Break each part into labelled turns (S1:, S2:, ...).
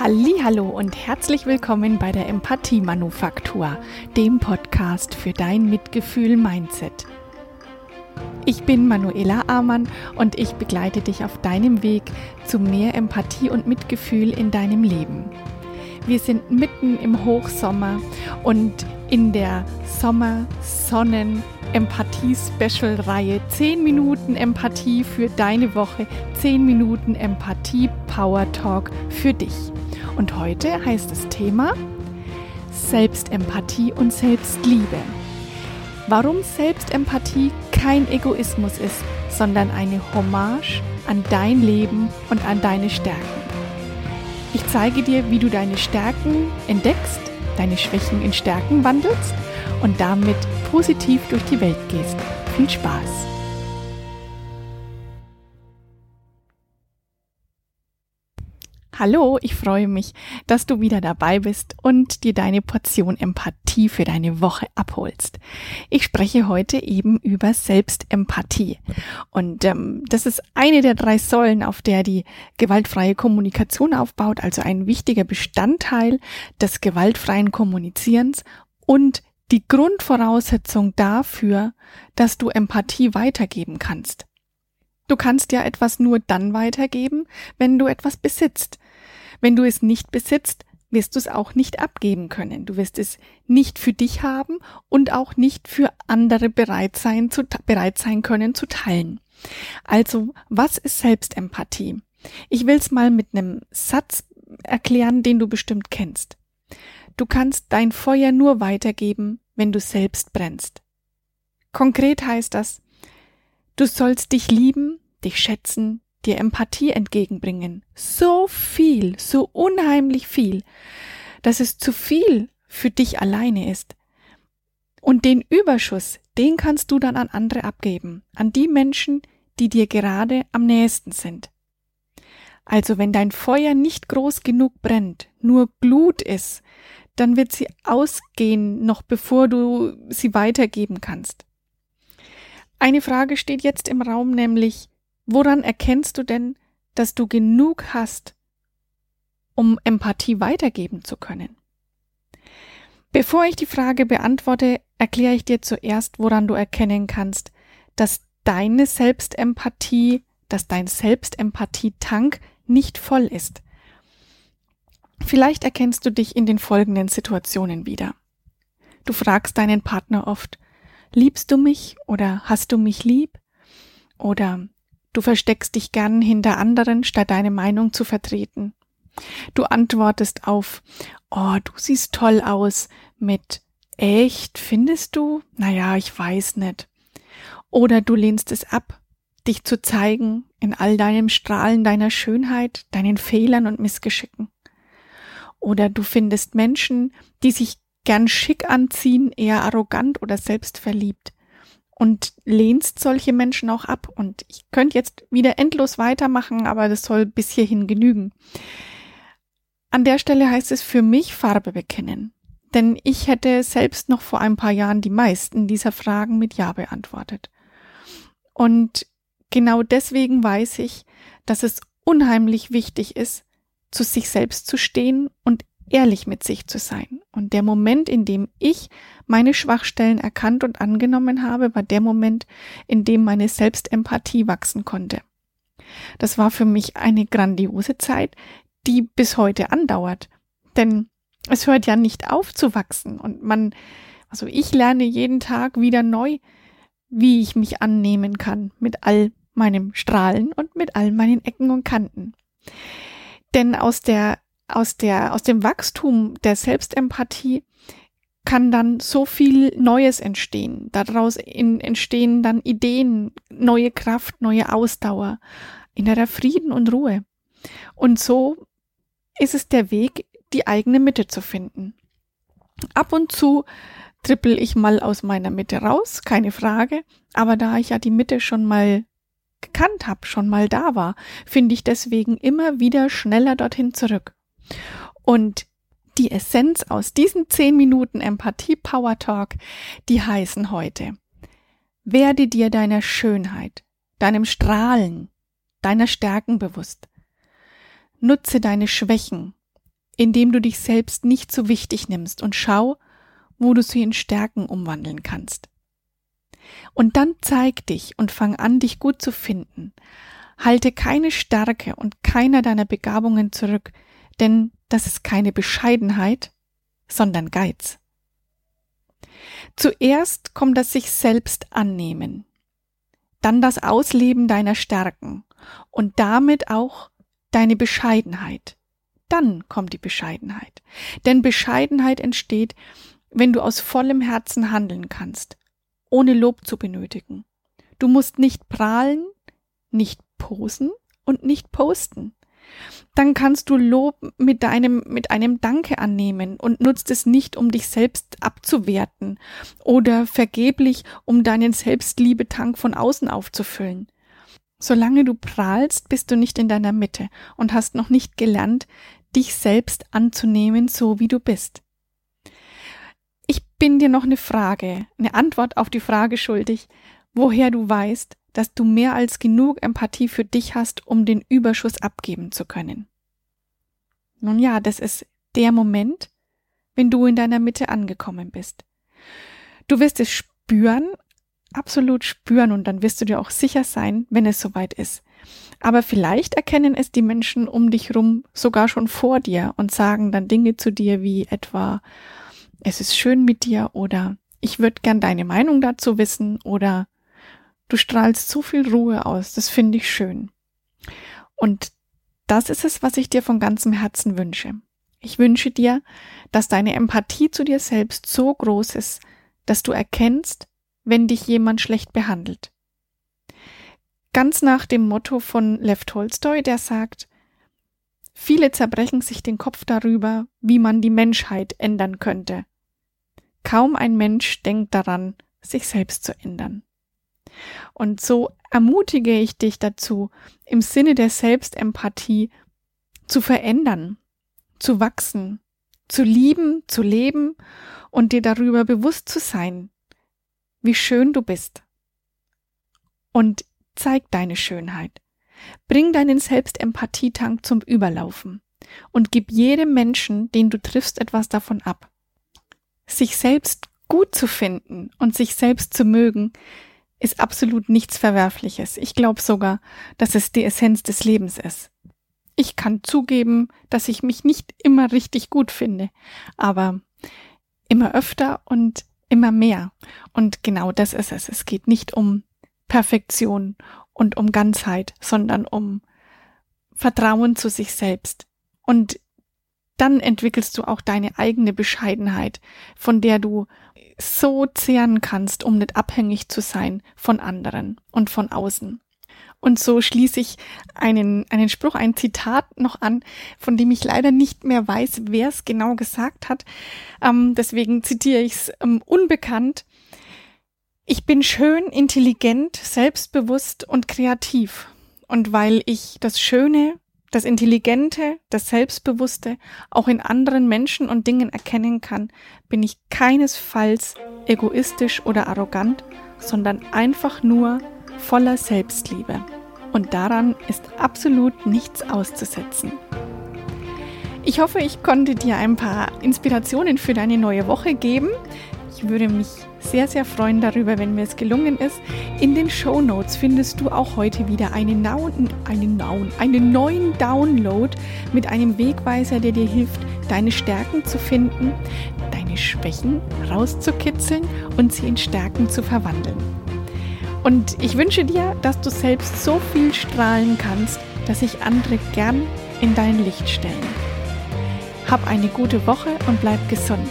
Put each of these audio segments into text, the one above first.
S1: Hallo und herzlich willkommen bei der Empathie Manufaktur, dem Podcast für dein Mitgefühl Mindset. Ich bin Manuela Amann und ich begleite dich auf deinem Weg zu mehr Empathie und Mitgefühl in deinem Leben. Wir sind mitten im Hochsommer und in der Sommer-Sonnen-Empathie-Special-Reihe 10 Minuten Empathie für deine Woche, 10 Minuten Empathie-Power-Talk für dich. Und heute heißt das Thema Selbstempathie und Selbstliebe. Warum Selbstempathie kein Egoismus ist, sondern eine Hommage an dein Leben und an deine Stärken. Ich zeige dir, wie du deine Stärken entdeckst, deine Schwächen in Stärken wandelst und damit positiv durch die Welt gehst. Viel Spaß! Hallo, ich freue mich, dass du wieder dabei bist und dir deine Portion Empathie für deine Woche abholst. Ich spreche heute eben über Selbstempathie. Und ähm, das ist eine der drei Säulen, auf der die gewaltfreie Kommunikation aufbaut, also ein wichtiger Bestandteil des gewaltfreien Kommunizierens und die Grundvoraussetzung dafür, dass du Empathie weitergeben kannst. Du kannst ja etwas nur dann weitergeben, wenn du etwas besitzt. Wenn du es nicht besitzt, wirst du es auch nicht abgeben können. Du wirst es nicht für dich haben und auch nicht für andere bereit sein, zu, bereit sein können zu teilen. Also, was ist Selbstempathie? Ich will es mal mit einem Satz erklären, den du bestimmt kennst. Du kannst dein Feuer nur weitergeben, wenn du selbst brennst. Konkret heißt das, du sollst dich lieben, dich schätzen, dir Empathie entgegenbringen. So viel, so unheimlich viel, dass es zu viel für dich alleine ist. Und den Überschuss, den kannst du dann an andere abgeben, an die Menschen, die dir gerade am nächsten sind. Also wenn dein Feuer nicht groß genug brennt, nur Glut ist, dann wird sie ausgehen, noch bevor du sie weitergeben kannst. Eine Frage steht jetzt im Raum, nämlich, Woran erkennst du denn, dass du genug hast, um Empathie weitergeben zu können? Bevor ich die Frage beantworte, erkläre ich dir zuerst, woran du erkennen kannst, dass deine Selbstempathie, dass dein Selbstempathie-Tank nicht voll ist. Vielleicht erkennst du dich in den folgenden Situationen wieder. Du fragst deinen Partner oft, liebst du mich oder hast du mich lieb? Oder Du versteckst dich gern hinter anderen, statt deine Meinung zu vertreten. Du antwortest auf, oh, du siehst toll aus mit echt, findest du? Naja, ich weiß nicht. Oder du lehnst es ab, dich zu zeigen in all deinem Strahlen deiner Schönheit, deinen Fehlern und Missgeschicken. Oder du findest Menschen, die sich gern schick anziehen, eher arrogant oder selbstverliebt und lehnst solche Menschen auch ab. Und ich könnte jetzt wieder endlos weitermachen, aber das soll bis hierhin genügen. An der Stelle heißt es für mich Farbe bekennen. Denn ich hätte selbst noch vor ein paar Jahren die meisten dieser Fragen mit Ja beantwortet. Und genau deswegen weiß ich, dass es unheimlich wichtig ist, zu sich selbst zu stehen und ehrlich mit sich zu sein. Und der Moment, in dem ich meine Schwachstellen erkannt und angenommen habe, war der Moment, in dem meine Selbstempathie wachsen konnte. Das war für mich eine grandiose Zeit, die bis heute andauert. Denn es hört ja nicht auf zu wachsen und man, also ich lerne jeden Tag wieder neu, wie ich mich annehmen kann mit all meinem Strahlen und mit all meinen Ecken und Kanten. Denn aus der aus der, aus dem Wachstum der Selbstempathie kann dann so viel Neues entstehen. Daraus in, entstehen dann Ideen, neue Kraft, neue Ausdauer, innerer Frieden und Ruhe. Und so ist es der Weg, die eigene Mitte zu finden. Ab und zu trippel ich mal aus meiner Mitte raus, keine Frage, aber da ich ja die Mitte schon mal gekannt habe, schon mal da war, finde ich deswegen immer wieder schneller dorthin zurück. Und die Essenz aus diesen zehn Minuten Empathie Power Talk, die heißen heute, werde dir deiner Schönheit, deinem Strahlen, deiner Stärken bewusst. Nutze deine Schwächen, indem du dich selbst nicht so wichtig nimmst und schau, wo du sie in Stärken umwandeln kannst. Und dann zeig dich und fang an, dich gut zu finden. Halte keine Stärke und keiner deiner Begabungen zurück, denn das ist keine Bescheidenheit, sondern Geiz. Zuerst kommt das sich selbst annehmen, dann das Ausleben deiner Stärken und damit auch deine Bescheidenheit. Dann kommt die Bescheidenheit. Denn Bescheidenheit entsteht, wenn du aus vollem Herzen handeln kannst, ohne Lob zu benötigen. Du musst nicht prahlen, nicht posen und nicht posten. Dann kannst du Lob mit deinem, mit einem Danke annehmen und nutzt es nicht, um dich selbst abzuwerten oder vergeblich, um deinen Selbstliebetank von außen aufzufüllen. Solange du prahlst, bist du nicht in deiner Mitte und hast noch nicht gelernt, dich selbst anzunehmen, so wie du bist bin dir noch eine Frage, eine Antwort auf die Frage schuldig, woher du weißt, dass du mehr als genug Empathie für dich hast, um den Überschuss abgeben zu können. Nun ja, das ist der Moment, wenn du in deiner Mitte angekommen bist. Du wirst es spüren, absolut spüren und dann wirst du dir auch sicher sein, wenn es soweit ist. Aber vielleicht erkennen es die Menschen um dich rum sogar schon vor dir und sagen dann Dinge zu dir wie etwa, es ist schön mit dir oder ich würde gern deine Meinung dazu wissen oder du strahlst so viel Ruhe aus, das finde ich schön. Und das ist es, was ich dir von ganzem Herzen wünsche. Ich wünsche dir, dass deine Empathie zu dir selbst so groß ist, dass du erkennst, wenn dich jemand schlecht behandelt. Ganz nach dem Motto von Lev Tolstoy, der sagt, viele zerbrechen sich den Kopf darüber, wie man die Menschheit ändern könnte. Kaum ein Mensch denkt daran, sich selbst zu ändern. Und so ermutige ich dich dazu, im Sinne der Selbstempathie zu verändern, zu wachsen, zu lieben, zu leben und dir darüber bewusst zu sein, wie schön du bist. Und zeig deine Schönheit. Bring deinen Selbstempathietank zum Überlaufen und gib jedem Menschen, den du triffst, etwas davon ab sich selbst gut zu finden und sich selbst zu mögen, ist absolut nichts Verwerfliches. Ich glaube sogar, dass es die Essenz des Lebens ist. Ich kann zugeben, dass ich mich nicht immer richtig gut finde, aber immer öfter und immer mehr. Und genau das ist es. Es geht nicht um Perfektion und um Ganzheit, sondern um Vertrauen zu sich selbst. Und dann entwickelst du auch deine eigene Bescheidenheit, von der du so zehren kannst, um nicht abhängig zu sein von anderen und von außen. Und so schließe ich einen, einen Spruch, ein Zitat noch an, von dem ich leider nicht mehr weiß, wer es genau gesagt hat. Ähm, deswegen zitiere ich es ähm, unbekannt. Ich bin schön, intelligent, selbstbewusst und kreativ. Und weil ich das Schöne, das Intelligente, das Selbstbewusste auch in anderen Menschen und Dingen erkennen kann, bin ich keinesfalls egoistisch oder arrogant, sondern einfach nur voller Selbstliebe. Und daran ist absolut nichts auszusetzen. Ich hoffe, ich konnte dir ein paar Inspirationen für deine neue Woche geben. Ich würde mich sehr, sehr freuen darüber, wenn mir es gelungen ist. In den Show Notes findest du auch heute wieder einen, Naun, einen, Naun, einen neuen Download mit einem Wegweiser, der dir hilft, deine Stärken zu finden, deine Schwächen rauszukitzeln und sie in Stärken zu verwandeln. Und ich wünsche dir, dass du selbst so viel strahlen kannst, dass sich andere gern in dein Licht stellen. Hab eine gute Woche und bleib gesund.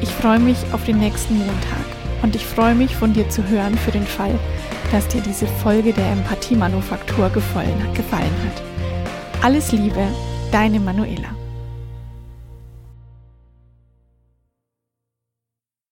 S1: Ich freue mich auf den nächsten Montag und ich freue mich von dir zu hören für den Fall, dass dir diese Folge der Empathie-Manufaktur gefallen, hat. Alles Liebe, deine Manuela.